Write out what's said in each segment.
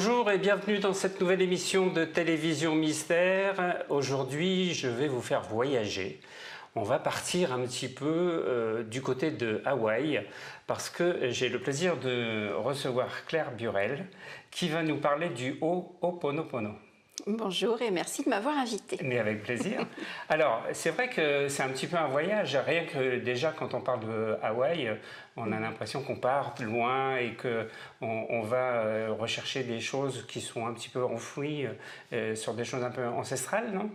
Bonjour et bienvenue dans cette nouvelle émission de Télévision Mystère. Aujourd'hui, je vais vous faire voyager. On va partir un petit peu euh, du côté de Hawaï parce que j'ai le plaisir de recevoir Claire Burel qui va nous parler du Ho'oponopono. Bonjour et merci de m'avoir invité. Mais avec plaisir. Alors, c'est vrai que c'est un petit peu un voyage. Rien que déjà, quand on parle de Hawaï, on a l'impression qu'on part loin et qu'on on va euh, rechercher des choses qui sont un petit peu enfouies euh, sur des choses un peu ancestrales, non?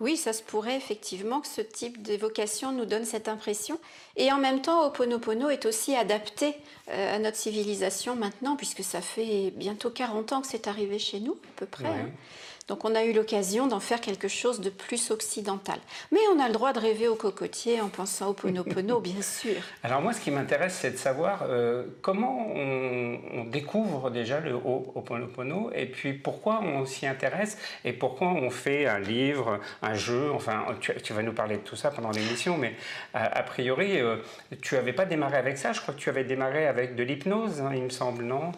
Oui, ça se pourrait effectivement que ce type d'évocation nous donne cette impression. Et en même temps, Oponopono est aussi adapté euh, à notre civilisation maintenant, puisque ça fait bientôt 40 ans que c'est arrivé chez nous, à peu près. Hein. Donc on a eu l'occasion d'en faire quelque chose de plus occidental. Mais on a le droit de rêver au cocotier en pensant au Ponopono, bien sûr. Alors moi, ce qui m'intéresse, c'est de savoir euh, comment on, découvre déjà le Ho'oponopono et puis pourquoi on s'y intéresse et pourquoi on fait un livre, un jeu. Enfin, tu, vas nous parler de tout ça pendant l'émission, mais a, priori, euh, tu n'avais pas démarré avec ça. Je crois que tu avais démarré avec de l'hypnose, hein, il me semble, non?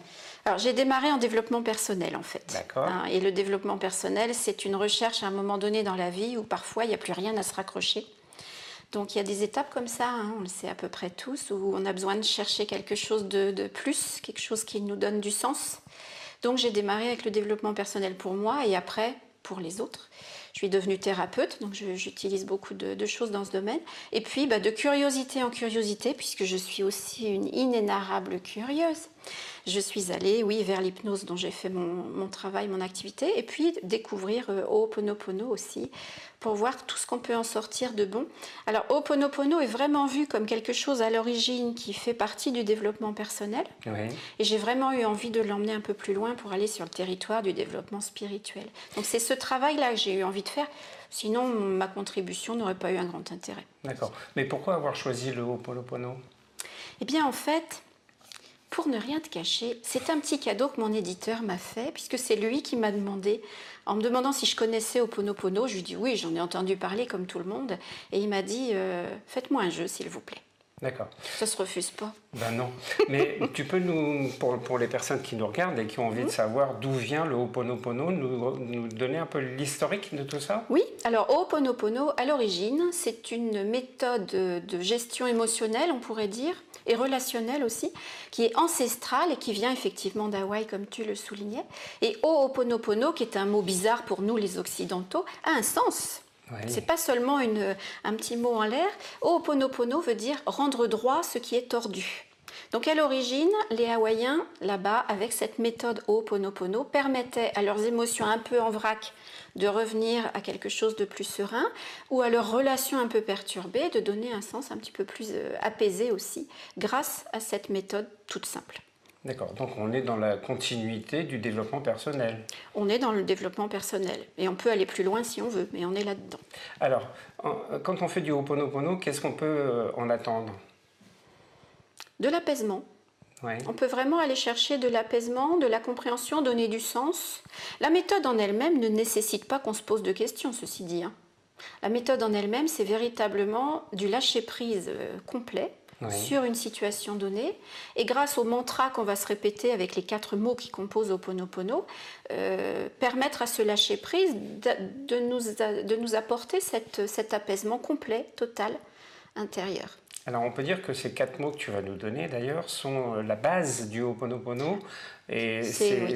Alors j'ai démarré en développement personnel en fait. D'accord. Hein, et le développement personnel, c'est une recherche à un moment donné dans la vie où parfois il n'y a plus rien à se raccrocher. Donc il y a des étapes comme ça, hein, on le sait à peu près tous, où on a besoin de chercher quelque chose de, de plus, quelque chose qui nous donne du sens. Donc j'ai démarré avec le développement personnel pour moi et après pour les autres. Je suis devenue thérapeute, donc j'utilise beaucoup de, choses dans ce domaine. Et puis, bah, de curiosité en curiosité, puisque je suis aussi une inénarrable curieuse, je suis allée, oui, vers l'hypnose dont j'ai fait mon, travail, mon activité, et puis découvrir euh, Ho'oponopono aussi, pour voir tout ce qu'on peut en sortir de bon. Alors, Ho'oponopono est vraiment vu comme quelque chose à l'origine qui fait partie du développement personnel. Et j'ai vraiment eu envie de l'emmener un peu plus loin pour aller sur le territoire du développement spirituel. Donc, c'est ce travail-là que j'ai eu envie de faire. Sinon, ma contribution n'aurait pas eu un grand intérêt. D'accord. Mais pourquoi avoir choisi le Ho'oponopono Eh bien, en fait, pour ne rien te cacher, c'est un petit cadeau que mon éditeur m'a fait, puisque c'est lui qui m'a demandé, en me demandant si je connaissais Oponopono, je lui ai dit oui, j'en ai entendu parler comme tout le monde, et il m'a dit euh, faites-moi un jeu s'il vous plaît. D'accord. Ça se refuse pas. Ben non. Mais tu peux nous, pour, pour, les personnes qui nous regardent et qui ont envie de mhm. savoir d'où vient le Ho'oponopono, nous, nous donner un peu l'historique de tout ça? Oui. Alors Ho'oponopono, à l'origine, c'est une méthode de gestion émotionnelle, on pourrait dire, et relationnel aussi, qui est ancestral et qui vient effectivement d'Hawaï, comme tu le soulignais. Et Ho'oponopono, qui est un mot bizarre pour nous les Occidentaux, a un sens. C'est pas seulement une, un petit mot en l'air. Ho'oponopono veut dire rendre droit ce qui est tordu. Donc à l'origine, les Hawaïens, là-bas, avec cette méthode Ho'oponopono, permettaient à leurs émotions un peu en vrac de revenir à quelque chose de plus serein, ou à leurs relations un peu perturbées, de donner un sens un petit peu plus euh, apaisé aussi, grâce à cette méthode toute simple. D'accord, donc on est dans la continuité du développement personnel. On est dans le développement personnel, et on peut aller plus loin si on veut, mais on est là-dedans. Alors, quand on fait du Ho'oponopono, qu'est-ce qu'on peut euh, en attendre? De l'apaisement, on peut vraiment aller chercher de l'apaisement, de la compréhension, donner du sens. La méthode en elle-même ne nécessite pas qu'on se pose de questions, ceci dit. Hein. La méthode en elle-même, c'est véritablement du lâcher-prise euh, sur une situation donnée. Et grâce au mantra qu'on va se répéter avec les quatre mots qui composent Oponopono, euh, permettre à ce lâcher-prise de, nous, de nous apporter cet apaisement complet, total, intérieur. Alors on peut dire que ces quatre mots que tu vas nous donner d'ailleurs sont euh, la base du Ho'oponopono et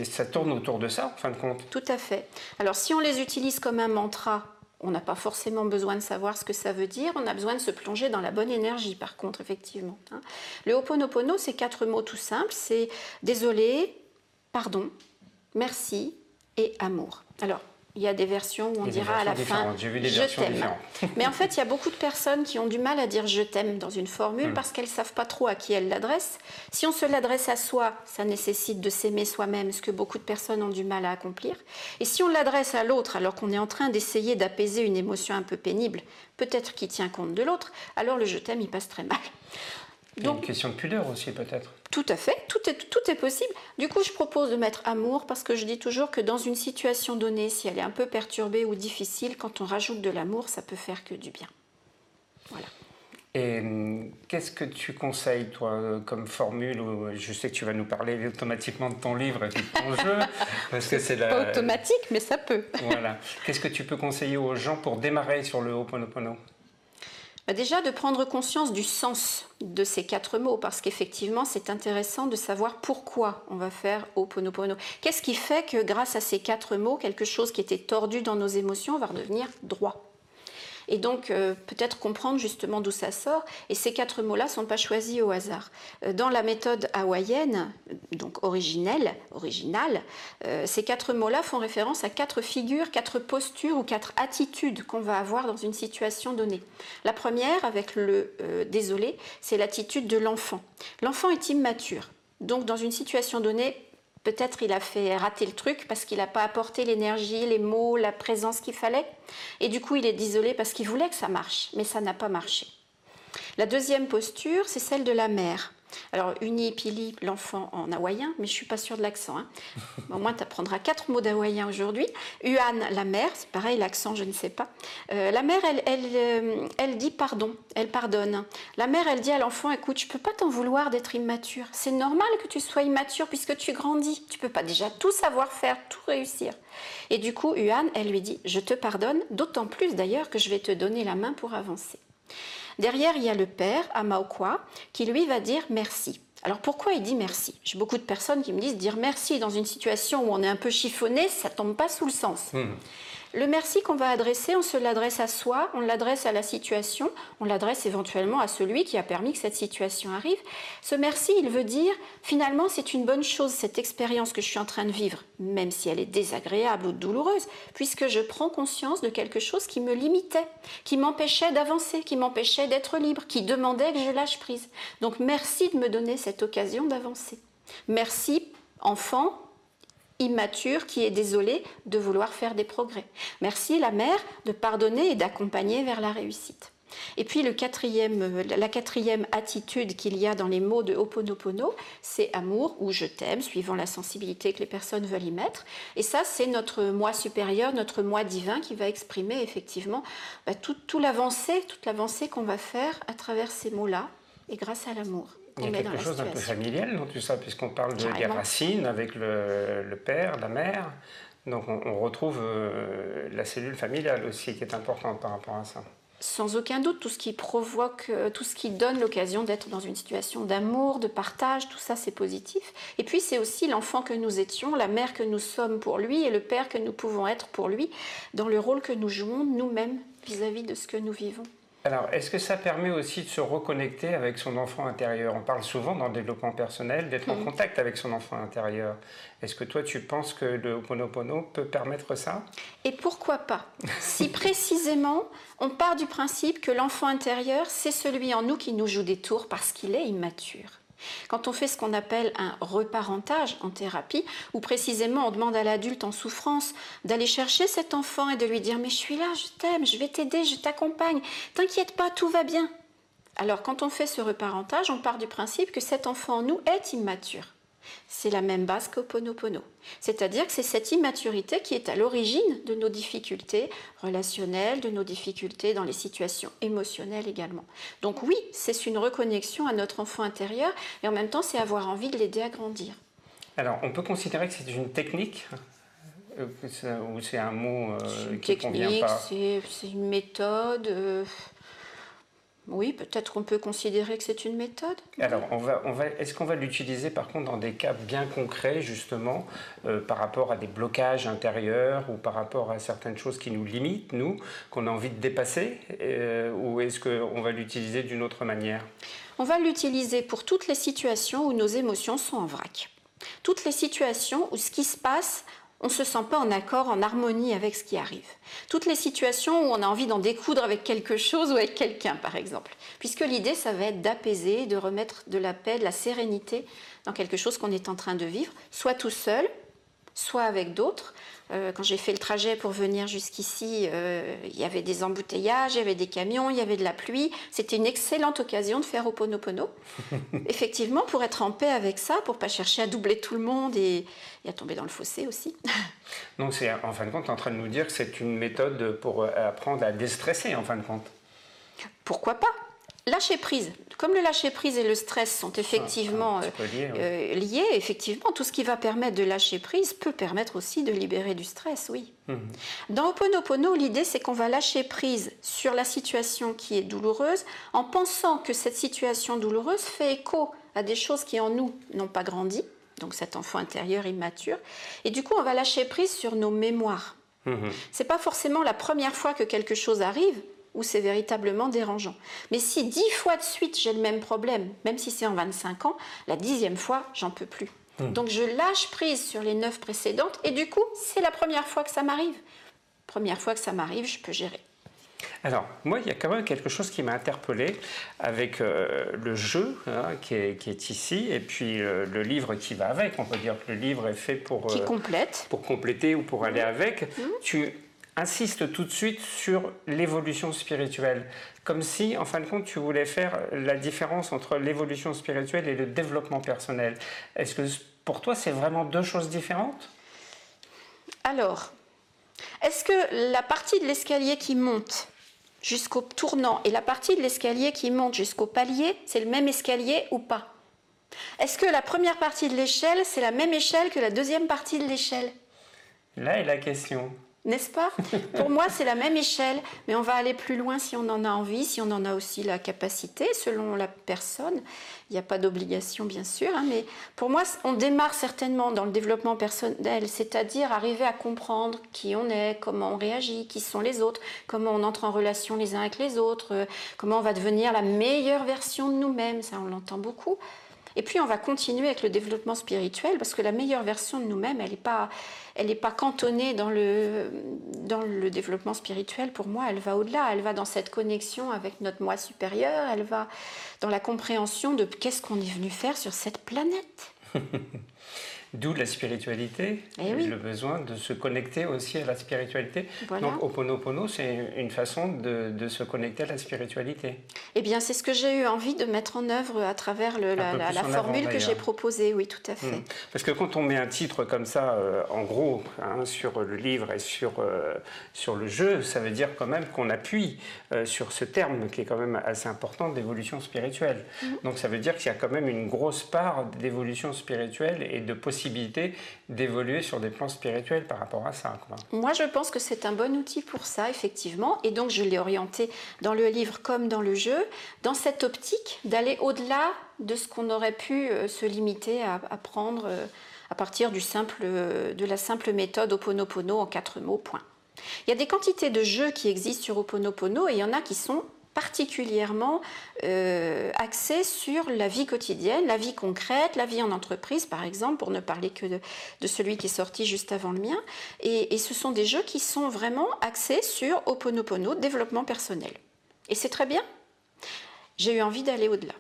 ça tourne autour de ça en fin de compte. Tout à fait. Alors si on les utilise comme un mantra, on n'a pas forcément besoin de savoir ce que ça veut dire, on a besoin de se plonger dans la bonne énergie par contre effectivement. Hein. Le Ho'oponopono c'est quatre mots tout simples, c'est désolé, pardon, merci et amour. Alors il y a des versions où on dira à la fin je t'aime. Mais en fait, il y a beaucoup de personnes qui ont du mal à dire je t'aime dans une formule hmm. parce qu'elles ne savent pas trop à qui elles l'adressent. Si on se l'adresse à soi, ça nécessite de s'aimer soi-même, ce que beaucoup de personnes ont du mal à accomplir. Et si on l'adresse à l'autre alors qu'on est en train d'essayer d'apaiser une émotion un peu pénible, peut-être qui tient compte de l'autre, alors le je t'aime, il passe très mal. Donc, une question de pudeur aussi peut-être. Tout à fait, tout est, tout est possible. Du coup, je propose de mettre amour parce que je dis toujours que dans une situation donnée, si elle est un peu perturbée ou difficile, quand on rajoute de l'amour, ça peut faire que du bien. Voilà. Et hum, qu'est-ce que tu conseilles, toi, comme formule Je sais que tu vas nous parler automatiquement de ton livre et de ton jeu, parce que c'est la... Pas automatique, mais ça peut. voilà. Qu'est-ce que tu peux conseiller aux gens pour démarrer sur le Ho'oponopono Déjà, de prendre conscience du sens de ces quatre mots, parce qu'effectivement, c'est intéressant de savoir pourquoi on va faire Ho'oponopono. Qu'est-ce qui fait que grâce à ces quatre mots, quelque chose qui était tordu dans nos émotions va redevenir droit? Et donc euh, peut-être comprendre justement d'où ça sort. Et ces quatre mots-là ne sont pas choisis au hasard. Euh, dans la méthode hawaïenne, donc originelle, originale, euh, ces quatre mots-là font référence à quatre figures, quatre postures ou quatre attitudes qu'on va avoir dans une situation donnée. La première, avec le désolé, c'est l'attitude de l'enfant. L'enfant est immature. Donc dans une situation donnée, Peut-être il a fait rater le truc parce qu'il n'a pas apporté l'énergie, les mots, la présence qu'il fallait. Et du coup, il est désolé parce qu'il voulait que ça marche, mais ça n'a pas marché. La deuxième posture, c'est celle de la mère. Alors, Uni Pili, l'enfant en hawaïen, mais je suis pas sûre de l'accent. Hein. Au moins, tu apprendras quatre mots d'hawaïen aujourd'hui. Uan, la mère, c'est pareil, l'accent, je ne sais pas. Euh, la mère, elle, elle, euh, elle, dit pardon, elle pardonne. La mère, elle dit à l'enfant, écoute, je peux pas t'en vouloir d'être immature. C'est normal que tu sois immature puisque tu grandis. Tu peux pas déjà tout savoir faire, tout réussir. Et du coup, Uan, elle lui dit, je te pardonne, d'autant plus d'ailleurs que je vais te donner la main pour avancer. Derrière, il y a le père, Amaokwa, qui lui va dire merci. Alors pourquoi il dit merci? J'ai beaucoup de personnes qui me disent dire merci dans une situation où on est un peu chiffonné, ça tombe pas sous le sens. Hmm. Le merci qu'on va adresser, on se l'adresse à soi, on l'adresse à la situation, on l'adresse éventuellement à celui qui a permis que cette situation arrive. Ce merci, il veut dire, finalement, c'est une bonne chose, cette expérience que je suis en train de vivre, même si elle est désagréable ou douloureuse, puisque je prends conscience de quelque chose qui me limitait, qui m'empêchait d'avancer, qui m'empêchait d'être libre, qui demandait que je lâche prise. Donc merci de me donner cette occasion d'avancer. Merci, enfant, immature qui est désolé de vouloir faire des progrès. Merci la mère de pardonner et d'accompagner vers la réussite. Et puis le quatrième, la quatrième attitude qu'il y a dans les mots de Ho'oponopono, c'est amour ou je t'aime, suivant la sensibilité que les personnes veulent y mettre. Et ça, c'est notre moi supérieur, notre moi divin qui va exprimer effectivement bah, tout l'avancée, toute l'avancée qu'on va faire à travers ces mots-là et grâce à l'amour. Il y a quelque chose d'un peu familial dans tout ça, puisqu'on parle de, des racines avec le, père, la mère. Donc on, retrouve euh, la cellule familiale aussi qui est importante par rapport à ça. Sans aucun doute, tout ce qui provoque, euh, tout ce qui donne l'occasion d'être dans une situation d'amour, de partage, tout ça c'est positif. Et puis c'est aussi l'enfant que nous étions, la mère que nous sommes pour lui et le père que nous pouvons être pour lui dans le rôle que nous jouons nous-mêmes vis-à-vis de ce que nous vivons. Alors, est-ce que ça permet aussi de se reconnecter avec son enfant intérieur? On parle souvent dans le développement personnel d'être en mm. contact avec son enfant intérieur. Est-ce que toi, tu penses que le Ho'oponopono peut permettre ça? Et pourquoi pas? Si précisément, on part du principe que l'enfant intérieur, c'est celui en nous qui nous joue des tours parce qu'il est immature. Quand on fait ce qu'on appelle un reparentage en thérapie, où précisément on demande à l'adulte en souffrance d'aller chercher cet enfant et de lui dire Mais je suis là, je t'aime, je vais t'aider, je t'accompagne, t'inquiète pas, tout va bien. Alors quand on fait ce reparentage, on part du principe que cet enfant en nous est immature c'est la même base qu'Oponopono. C'est-à-dire que c'est cette immaturité qui est à l'origine de nos difficultés relationnelles, de nos difficultés dans les situations émotionnelles également. Donc oui, c'est une reconnexion à notre enfant intérieur et en même temps, c'est avoir envie de l'aider à grandir. Alors, on peut considérer que c'est une technique euh, ou c'est un mot euh, qui ne convient pas C'est une méthode. Euh, oui, peut-être qu'on peut considérer que c'est une méthode. Alors, on va, on va, est-ce qu'on va l'utiliser par contre dans des cas bien concrets, justement, euh, par rapport à des blocages intérieurs ou par rapport à certaines choses qui nous limitent, nous, qu'on a envie de dépasser euh, Ou est-ce qu'on va l'utiliser d'une autre manière? On va l'utiliser pour toutes les situations où nos émotions sont en vrac. Toutes les situations où ce qui se passe on ne se sent pas en accord, en harmonie avec ce qui arrive. Toutes les situations où on a envie d'en découdre avec quelque chose ou avec quelqu'un, par exemple. Puisque l'idée, ça va être d'apaiser, de remettre de la paix, de la sérénité dans quelque chose qu'on est en train de vivre, soit tout seul, soit avec d'autres. Euh, quand j'ai fait le trajet pour venir jusqu'ici, euh, il y avait des embouteillages, il y avait des camions, il y avait de la pluie. C'était une excellente occasion de faire Oponopono. Effectivement, pour être en paix avec ça, pour pas chercher à doubler tout le monde et, et à tomber dans le fossé aussi. Donc, c'est en fin de compte en train de nous dire que c'est une méthode pour euh, apprendre à déstresser, en fin de compte. Pourquoi pas? Lâcher prise. Comme le lâcher prise et le stress sont effectivement euh, liés, effectivement, tout ce qui va permettre de lâcher prise peut permettre aussi de libérer du stress, oui. Mhm. Dans Oponopono, l'idée c'est qu'on va lâcher prise sur la situation qui est douloureuse en pensant que cette situation douloureuse fait écho à des choses qui en nous n'ont pas grandi, donc cet enfant intérieur immature, et du coup on va lâcher prise sur nos mémoires. Mhm. C'est pas forcément la première fois que quelque chose arrive, où c'est véritablement dérangeant. Mais si dix fois de suite j'ai le même problème, même si c'est en 25 ans, la dixième fois, j'en peux plus. Hmm. Donc je lâche prise sur les neuf précédentes et du coup, c'est la première fois que ça m'arrive. Première fois que ça m'arrive, je peux gérer. Alors, moi, il y a quand même quelque chose qui m'a interpellé avec euh, le jeu hein, qui, est, ici et puis euh, le livre qui va avec. On peut dire que le livre est fait pour, qui euh, complète. pour compléter ou pour aller avec. Mmh. Tu insiste tout de suite sur l'évolution spirituelle, comme si, en fin de compte, tu voulais faire la différence entre l'évolution spirituelle et le développement personnel. Est-ce que pour toi, c'est vraiment deux choses différentes? Alors, est-ce que la partie de l'escalier qui monte jusqu'au tournant et la partie de l'escalier qui monte jusqu'au palier, c'est le même escalier ou pas? Est-ce que la première partie de l'échelle, c'est la même échelle que la deuxième partie de l'échelle? Là est la question n'est-ce pas? Pour moi, c'est la même échelle, mais on va aller plus loin si on en a envie, si on en a aussi la capacité, selon la personne. Il n'y a pas d'obligation, bien sûr, hein, mais pour moi, on démarre certainement dans le développement personnel, c'est-à-dire arriver à comprendre qui on est, comment on réagit, qui sont les autres, comment on entre en relation les uns avec les autres, euh, comment on va devenir la meilleure version de nous-mêmes, ça on l'entend beaucoup. Et puis on va continuer avec le développement spirituel parce que la meilleure version de nous-mêmes, elle n'est pas, elle pas cantonnée dans le, dans le développement spirituel. Pour moi, elle va au-delà. Elle va dans cette connexion avec notre moi supérieur. Elle va dans la compréhension de qu'est-ce qu'on est venu faire sur cette planète. D'où la spiritualité, eh le besoin de se connecter aussi à la spiritualité. Donc Oponopono, c'est une façon de, se connecter à la spiritualité. Eh bien, c'est ce que j'ai eu envie de mettre en œuvre à travers la, formule que j'ai proposée, oui, tout à fait. Hmm. Parce que quand on met un titre comme ça, euh, en gros, hein, sur le livre et sur, euh, sur le jeu, ça veut dire quand même qu'on appuie euh, sur ce terme qui est quand même assez important d'évolution spirituelle. Hmm. Donc ça veut dire qu'il y a quand même une grosse part d'évolution spirituelle et de d'évoluer sur des plans spirituels par rapport à ça. Moi, je pense que c'est un bon outil pour ça, effectivement. Et donc, je l'ai orienté dans le livre comme dans le jeu, dans cette optique d'aller au-delà de ce qu'on aurait pu euh, se limiter à apprendre euh, à partir du simple, euh, de la simple méthode Oponopono en quatre mots, point. Il y a des quantités de jeux qui existent sur Oponopono et il y en a qui sont particulièrement euh, axé sur la vie quotidienne, la vie concrète, la vie en entreprise, par exemple, pour ne parler que de, celui qui est sorti juste avant le mien. Et, et, ce sont des jeux qui sont vraiment axés sur Oponopono, développement personnel. Et c'est très bien. J'ai eu envie d'aller au-delà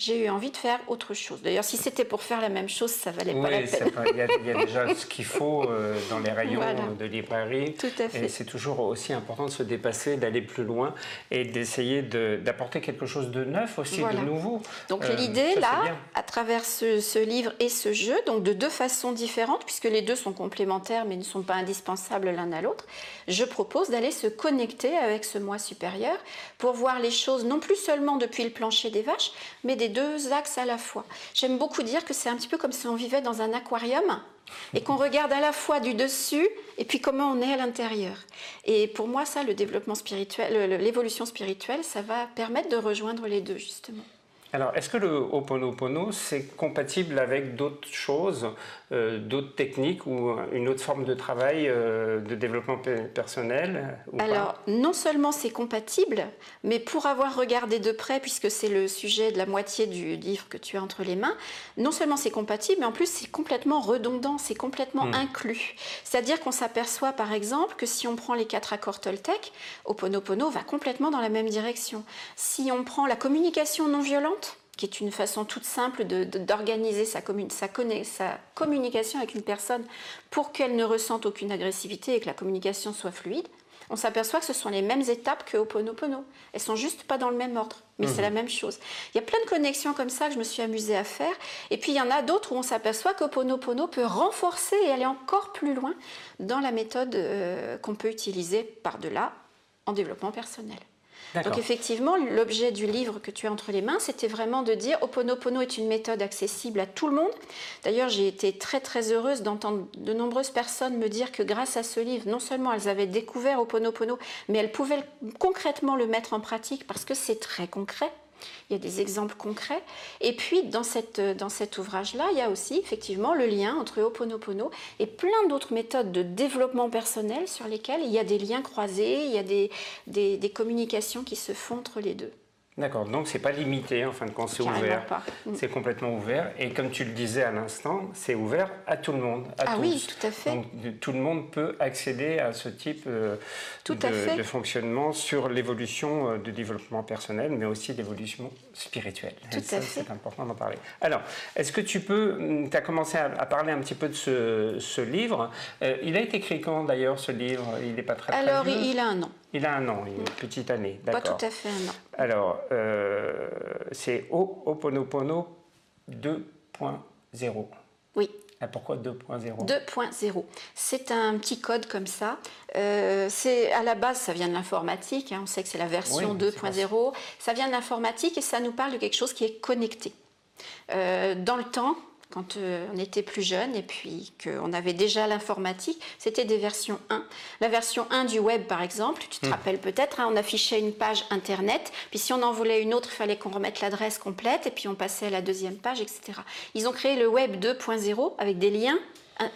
j'ai eu envie de faire autre chose. D'ailleurs, si c'était pour faire la même chose, ça valait pas la peine. Il y, a, déjà ce qu'il faut euh, dans les rayons de librairie. Tout à fait. Et c'est toujours aussi important de se dépasser, d'aller plus loin et d'essayer d'apporter quelque chose de neuf aussi, de nouveau. Donc euh, l'idée, là, à travers ce, ce, livre et ce jeu, donc de deux façons différentes, puisque les deux sont complémentaires mais ne sont pas indispensables l'un à l'autre, je propose d'aller se connecter avec ce moi supérieur pour voir les choses non plus seulement depuis le plancher des vaches, mais des deux axes à la fois. J'aime beaucoup dire que c'est un petit peu comme si on vivait dans un aquarium et qu'on regarde à la fois du dessus et puis comment on est à l'intérieur. Et pour moi, ça, le développement spirituel, l'évolution spirituelle, ça va permettre de rejoindre les deux, justement. Alors, est-ce que le Ho'oponopono, c'est compatible avec d'autres choses, euh, d'autres techniques ou une autre forme de travail, euh, de développement personnel Alors, non seulement c'est compatible, mais pour avoir regardé de près, puisque c'est le sujet de la moitié du livre que tu as entre les mains, non seulement c'est compatible, mais en plus c'est complètement redondant, c'est complètement hmm. inclus. C'est-à-dire qu'on s'aperçoit par exemple que si on prend les quatre accords Toltec, Ho'oponopono va complètement dans la même direction. Si on prend la communication non violente, qui est une façon toute simple d'organiser sa, sa, sa, communication avec une personne pour qu'elle ne ressente aucune agressivité et que la communication soit fluide, on s'aperçoit que ce sont les mêmes étapes que Ho'oponopono. Elles sont juste pas dans le même ordre, mais c'est mhm. la même chose. Il y a plein de connexions comme ça que je me suis amusée à faire. Et puis il y en a d'autres où on s'aperçoit qu'Ho'oponopono peut renforcer et aller encore plus loin dans la méthode euh, qu'on peut utiliser par-delà en développement personnel. Donc effectivement, l'objet du livre que tu as entre les mains, c'était vraiment de dire Oponopono est une méthode accessible à tout le monde. D'ailleurs, j'ai été très très heureuse d'entendre de nombreuses personnes me dire que grâce à ce livre, non seulement elles avaient découvert Oponopono, mais elles pouvaient concrètement le mettre en pratique parce que c'est très concret. Il y a des exemples concrets. Et puis, dans, cet ouvrage-là, il y a aussi effectivement le lien entre Ho'oponopono et plein d'autres méthodes de développement personnel sur lesquelles il y a des liens croisés, il y a des communications qui se font entre les deux. D'accord, donc c'est pas limité en fin de compte, c'est ouvert. Mm. C'est complètement ouvert. Et comme tu le disais à l'instant, c'est ouvert à tout le monde. ah oui, tout à fait. Donc tout le monde peut accéder à ce type euh, de, fonctionnement sur l'évolution euh, du développement personnel, mais aussi l'évolution spirituelle. Tout à fait. C'est important d'en parler. Alors, est-ce que tu peux, mm, tu as commencé à, parler un petit peu de ce, livre. Euh, il a été écrit quand d'ailleurs ce livre? Il n'est pas très Alors, il a un an. Il a un an, une petite année, d'accord. Pas tout à fait un an. Alors, euh, c'est Ho'oponopono 2.0. Oui. Ah, pourquoi 2.0 2.0. C'est un petit code comme ça. Euh, c'est à la base, ça vient de l'informatique. Hein. on sait que c'est la version 2.0. Ça vient de l'informatique et ça nous parle de quelque chose qui est connecté. Euh, dans le temps, quand euh, on était plus jeune et puis qu'on avait déjà l'informatique, c'était des versions 1. La version 1 du web, par exemple, tu te hmm. rappelles peut-être, hein, on affichait une page Internet, puis si on en voulait une autre, il fallait qu'on remette l'adresse complète, et puis on passait à la deuxième page, etc. Ils ont créé le web 2.0 avec des liens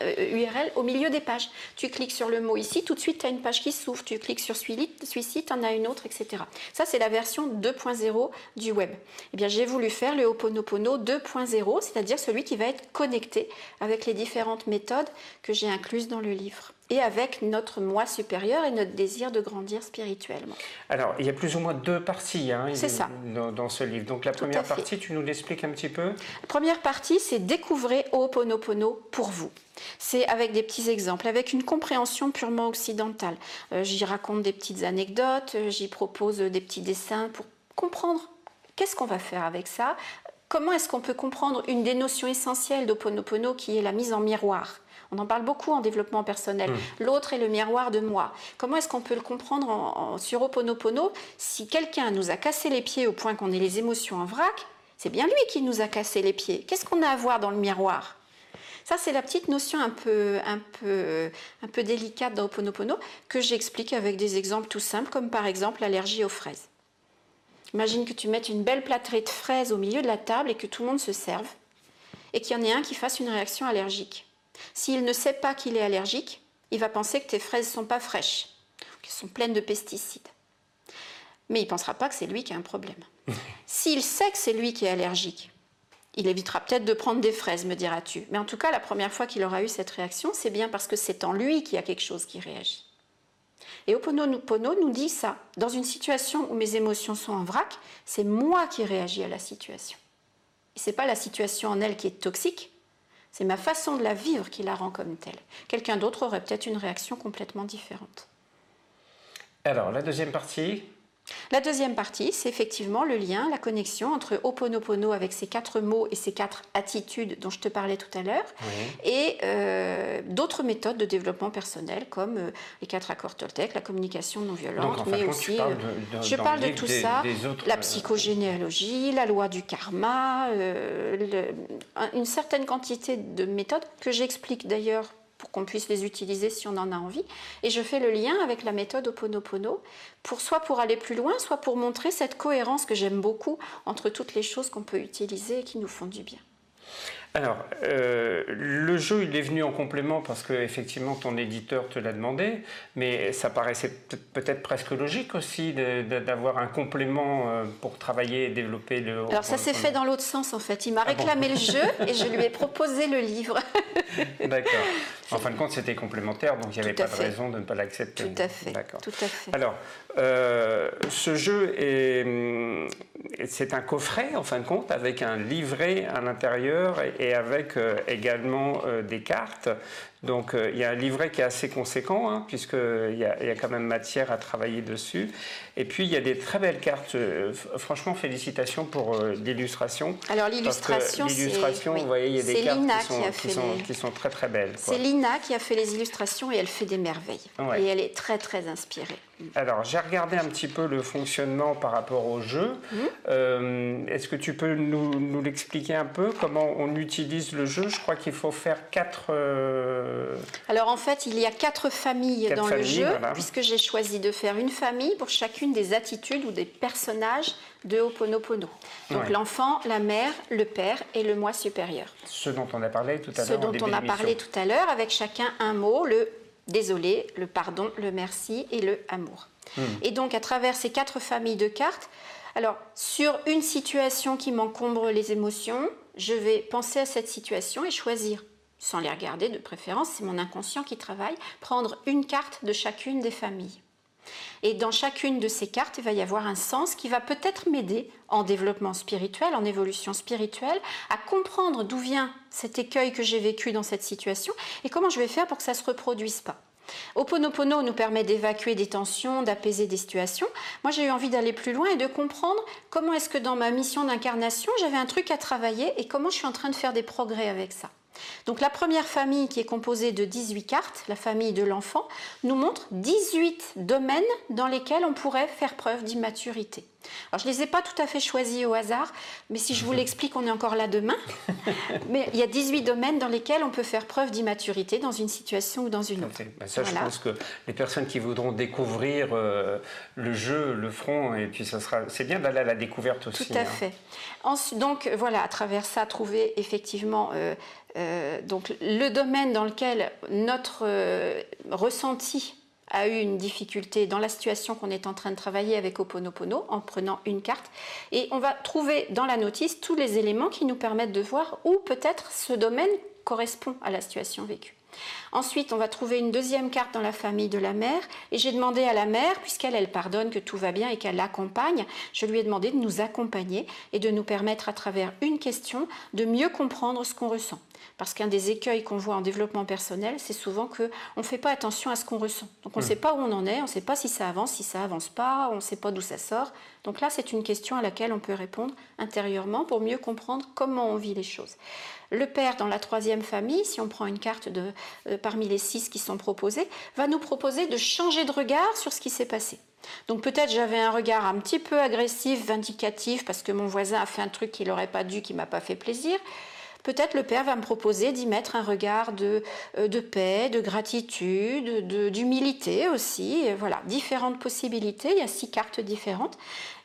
URL au milieu des pages. Tu cliques sur le mot ici, tout de suite tu as une page qui s'ouvre. Tu cliques sur celui-ci, tu en as une autre, etc. Ça, c'est la version 2.0 du web. Eh j'ai voulu faire le Ho'oponopono 2.0, c'est-à-dire celui qui va être connecté avec les différentes méthodes que j'ai incluses dans le livre et avec notre moi supérieur et notre désir de grandir spirituellement. Alors, il y a plus ou moins deux parties hein, ça. Dans, ce livre. Donc, la première partie, tu nous l'expliques un petit peu? La première partie, c'est découvrir Ho'oponopono pour vous. C'est avec des petits exemples, avec une compréhension purement occidentale. Euh, j'y raconte des petites anecdotes, euh, j'y propose des petits dessins pour comprendre qu'est-ce qu'on va faire avec ça. Comment est-ce qu'on peut comprendre une des notions essentielles d'Ho'oponopono qui est la mise en miroir? On en parle beaucoup en développement personnel. Hmm. L'autre est le miroir de moi. Comment est-ce qu'on peut le comprendre en, sur Oponopono Si quelqu'un nous a cassé les pieds au point qu'on ait les émotions en vrac, c'est bien lui qui nous a cassé les pieds. Qu'est-ce qu'on a à voir dans le miroir? Ça, c'est la petite notion un peu, un peu, un peu délicate dans Oponopono que j'explique avec des exemples tout simples, comme par exemple l'allergie aux fraises. Imagine que tu mettes une belle plâtrée de fraises au milieu de la table et que tout le monde se serve, et qu'il y en ait un qui fasse une réaction allergique. S'il ne sait pas qu'il est allergique, il va penser que tes fraises ne sont pas fraîches, qu'elles sont pleines de pesticides. Mais il ne pensera pas que c'est lui qui a un problème. S'il sait que c'est lui qui est allergique, il évitera peut-être de prendre des fraises, me diras-tu. Mais en tout cas, la première fois qu'il aura eu cette réaction, c'est bien parce que c'est en lui qu'il y a quelque chose qui réagit. Et Oponopono nous dit ça. Dans une situation où mes émotions sont en vrac, c'est moi qui réagis à la situation. Et ce n'est pas la situation en elle qui est toxique, c'est ma façon de la vivre qui la rend comme telle. Quelqu'un d'autre aurait peut-être une réaction complètement différente. Alors, la deuxième partie, la deuxième partie, c'est effectivement le lien, la connexion entre Oponopono avec ses quatre mots et ses quatre attitudes dont je te parlais tout à l'heure, et euh, d'autres méthodes de développement personnel comme euh, les quatre accords Toltec, la communication non violente, mais aussi. Euh, je parle de tout ça, la psychogénéalogie, la loi du karma, une certaine quantité de méthodes que j'explique d'ailleurs pour qu'on puisse les utiliser si on en a envie. Et je fais le lien avec la méthode Oponopono, pour, soit pour aller plus loin, soit pour montrer cette cohérence que j'aime beaucoup entre toutes les choses qu'on peut utiliser et qui nous font du bien. Alors, euh, le jeu, il est venu en complément parce que effectivement ton éditeur te l'a demandé, mais ça paraissait peut-être presque logique aussi d'avoir un complément euh, pour travailler et développer le. Alors ça s'est fait dans l'autre sens en fait. Il m'a ah réclamé le jeu et je lui ai proposé le livre. D'accord. En fin de compte, c'était complémentaire, donc il n'y avait pas de raison de ne pas l'accepter. Tout à fait. D'accord. Tout à fait. Alors, euh, ce jeu est, c'est un coffret en fin de compte avec un livret à l'intérieur et, avec euh, également euh, des cartes Donc il y a un livret qui est assez conséquent, hein, puisqu'il y, a, il y a quand même matière à travailler dessus. Et puis il y a des très belles cartes. franchement, félicitations pour l'illustration. Alors l'illustration, l'illustration, vous voyez, il y a des cartes qui sont, qui, sont, très très belles. C'est Lina qui a fait les illustrations et elle fait des merveilles. Et elle est très très inspirée. Alors, j'ai regardé un petit peu le fonctionnement par rapport au jeu. Mhm. Euh, est-ce que tu peux nous, l'expliquer un peu Comment on utilise le jeu? Je crois qu'il faut faire quatre. Euh, Alors, en fait, il y a quatre familles dans le jeu, puisque j'ai choisi de faire une famille pour chacune des attitudes ou des personnages de Ho'oponopono. Donc, l'enfant, la mère, le père et le moi supérieur. Ce dont on a parlé tout à l'heure. Ce dont on a parlé tout à l'heure, avec chacun un mot, le désolé, le pardon, le merci et le amour. Hmm. Et donc à travers ces quatre familles de cartes, alors sur une situation qui m'encombre les émotions, je vais penser à cette situation et choisir, sans les regarder de préférence, c'est mon inconscient qui travaille, prendre une carte de chacune des familles. Et dans chacune de ces cartes, il va y avoir un sens qui va peut-être m'aider en développement spirituel, en évolution spirituelle, à comprendre d'où vient cet écueil que j'ai vécu dans cette situation et comment je vais faire pour que ça ne se reproduise pas. Oponopono nous permet d'évacuer des tensions, d'apaiser des situations. Moi, j'ai eu envie d'aller plus loin et de comprendre comment est-ce que dans ma mission d'incarnation, j'avais un truc à travailler et comment je suis en train de faire des progrès avec ça. Donc la première famille qui est composée de 18 cartes, la famille de l'enfant, nous montre 18 domaines dans lesquels on pourrait faire preuve d'immaturité. Alors je ne les ai pas tout à fait choisis au hasard, mais si je vous l'explique, on est encore là demain. mais il y a 18 domaines dans lesquels on peut faire preuve d'immaturité dans une situation ou dans une autre. Ben ça, je pense que les personnes qui voudront découvrir euh, le jeu le feront, et puis ça sera. C'est bien d'aller à la découverte aussi. Tout à hein. fait. donc voilà, à travers ça, trouver effectivement euh, euh, donc le domaine dans lequel notre ressenti a eu une difficulté dans la situation qu'on est en train de travailler avec Oponopono en prenant une carte. Et on va trouver dans la notice tous les éléments qui nous permettent de voir où peut-être ce domaine correspond à la situation vécue. Ensuite, on va trouver une deuxième carte dans la famille de la mère. Et j'ai demandé à la mère, puisqu'elle elle pardonne que tout va bien et qu'elle l'accompagne, je lui ai demandé de nous accompagner et de nous permettre à travers une question de mieux comprendre ce qu'on ressent. Parce qu'un des écueils qu'on voit en développement personnel, c'est souvent qu'on ne fait pas attention à ce qu'on ressent. Donc on ne hmm. sait pas où on en est, on ne sait pas si ça avance, si ça avance pas, on ne sait pas d'où ça sort. Donc là, c'est une question à laquelle on peut répondre intérieurement pour mieux comprendre comment on vit les choses. Le père, dans la troisième famille, si on prend une carte de, euh, parmi les six qui sont proposées, va nous proposer de changer de regard sur ce qui s'est passé. Donc peut-être j'avais un regard un petit peu agressif, vindicatif, parce que mon voisin a fait un truc qu'il n'aurait pas dû, qui m'a pas fait plaisir. Peut-être le Père va me proposer d'y mettre un regard de, euh, de paix, de gratitude, d'humilité aussi. voilà, différentes possibilités. Il y a six cartes différentes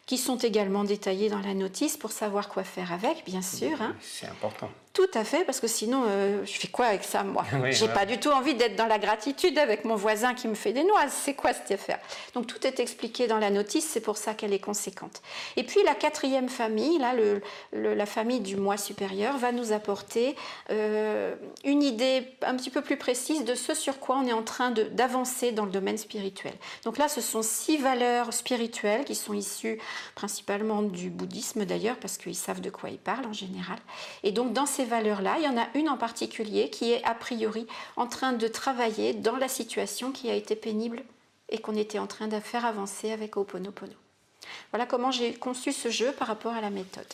qui sont également détaillées dans la notice pour savoir quoi faire avec, bien sûr. Hein. C'est important. Tout à fait, parce que sinon, euh, je fais quoi avec ça, moi J'ai pas du tout envie d'être dans la gratitude avec mon voisin qui me fait des noix. C'est quoi cette affaire? Donc tout est expliqué dans la notice, c'est pour ça qu'elle est conséquente. Et puis la quatrième famille, là, le, la famille du moi supérieur, va nous apporter euh, une idée un petit peu plus précise de ce sur quoi on est en train d'avancer dans le domaine spirituel. Donc là, ce sont six valeurs spirituelles qui sont issues principalement du bouddhisme d'ailleurs, parce qu'ils savent de quoi ils parlent en général. Et donc dans ces valeurs-là, il y en a une en particulier qui est a priori en train de travailler dans la situation qui a été pénible et qu'on était en train de faire avancer avec Oponopono. Voilà comment j'ai conçu ce jeu par rapport à la méthode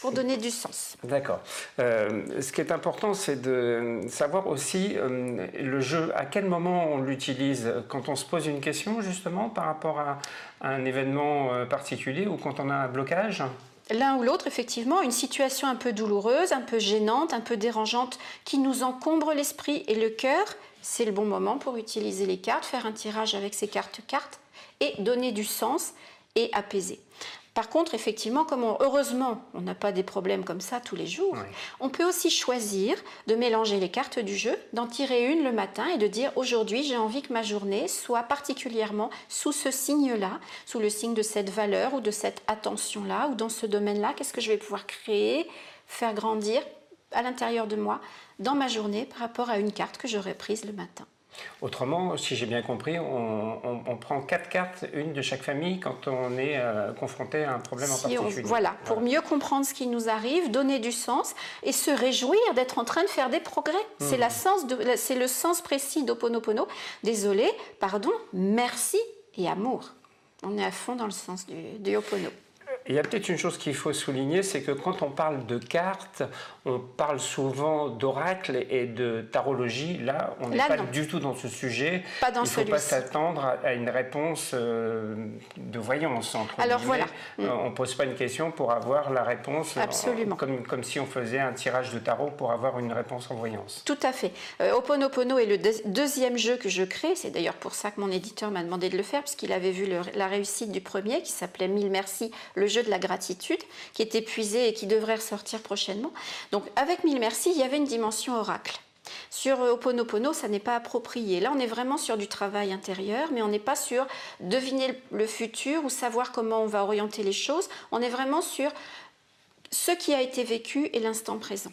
pour donner du sens. D'accord. Euh, ce qui est important, c'est de savoir aussi euh, le jeu, à quel moment on l'utilise, quand on se pose une question justement par rapport à un événement euh, particulier ou quand on a un blocage l'un ou l'autre, effectivement, une situation un peu douloureuse, un peu gênante, un peu dérangeante, qui nous encombre l'esprit et le cœur, c'est le bon moment pour utiliser les cartes, faire un tirage avec ces cartes-cartes et donner du sens et apaiser. Par contre, effectivement, comme heureusement, on n'a pas des problèmes comme ça tous les jours, on peut aussi choisir de mélanger les cartes du jeu, d'en tirer une le matin et de dire aujourd'hui, j'ai envie que ma journée soit particulièrement sous ce signe-là, sous le signe de cette valeur ou de cette attention-là ou dans ce domaine-là. Qu'est-ce que je vais pouvoir créer, faire grandir à l'intérieur de moi dans ma journée par rapport à une carte que j'aurais prise le matin? Autrement, si j'ai bien compris, on, prend quatre cartes, une de chaque famille, quand on est euh, confronté à un problème en particulier. voilà, pour mieux comprendre ce qui nous arrive, donner du sens et se réjouir d'être en train de faire des progrès. C'est hmm. le sens précis d'Oponopono. Désolé, pardon, merci et amour. On est à fond dans le sens du, du Opono. Il y a peut-être une chose qu'il faut souligner, c'est que quand on parle de cartes, on parle souvent d'oracle et de tarologie. Là, on n'est pas du tout dans ce sujet. Pas dans Il ne faut pas s'attendre à une réponse euh, de voyance. Alors voilà. Euh, on ne pose pas une question pour avoir la réponse. Absolument. comme, comme si on faisait un tirage de tarot pour avoir une réponse en voyance. Tout à fait. Euh, Oponopono est le deuxième jeu que je crée. C'est d'ailleurs pour ça que mon éditeur m'a demandé de le faire, puisqu'il avait vu la réussite du premier qui s'appelait Mille merci, le jeu de la gratitude, qui est épuisé et qui devrait ressortir prochainement. Donc avec Mille Merci, il y avait une dimension oracle. Sur Oponopono, ça n'est pas approprié. Là, on est vraiment sur du travail intérieur, mais on n'est pas sur deviner le futur ou savoir comment on va orienter les choses. On est vraiment sur ce qui a été vécu et l'instant présent.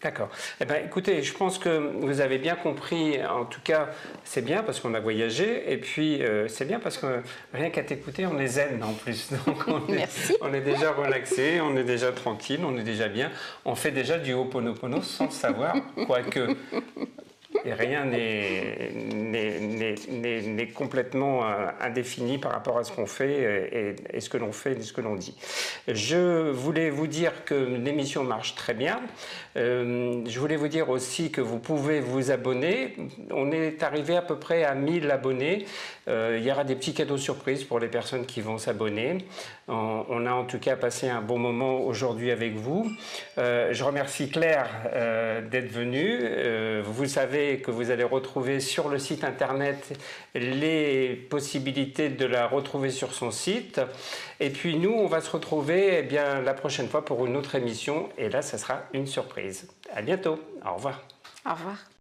D'accord. Eh ben, écoutez, je pense que vous avez bien compris. En tout cas, c'est bien parce qu'on a voyagé. Et puis, euh, c'est bien parce que rien qu'à t'écouter, on est zen en plus. Donc, on, Merci. Est, on est déjà relaxé, on est déjà tranquille, on est déjà bien. On fait déjà du Ho'oponopono sans savoir, quoique et rien n'est complètement euh, indéfini par rapport à ce qu'on fait et, ce que l'on fait et ce que l'on dit. Je voulais vous dire que l'émission marche très bien. Euh, je voulais vous dire aussi que vous pouvez vous abonner. On est arrivé à peu près à 1000 abonnés. Euh, il y aura des petits cadeaux surprises pour les personnes qui vont s'abonner. On, a en tout cas passé un bon moment aujourd'hui avec vous. je remercie Claire d'être venue. vous savez que vous allez retrouver sur le site internet les possibilités de la retrouver sur son site. Et puis nous, on va se retrouver eh bien, la prochaine fois pour une autre émission. Et là, ça sera une surprise. À bientôt. Au revoir. Au revoir.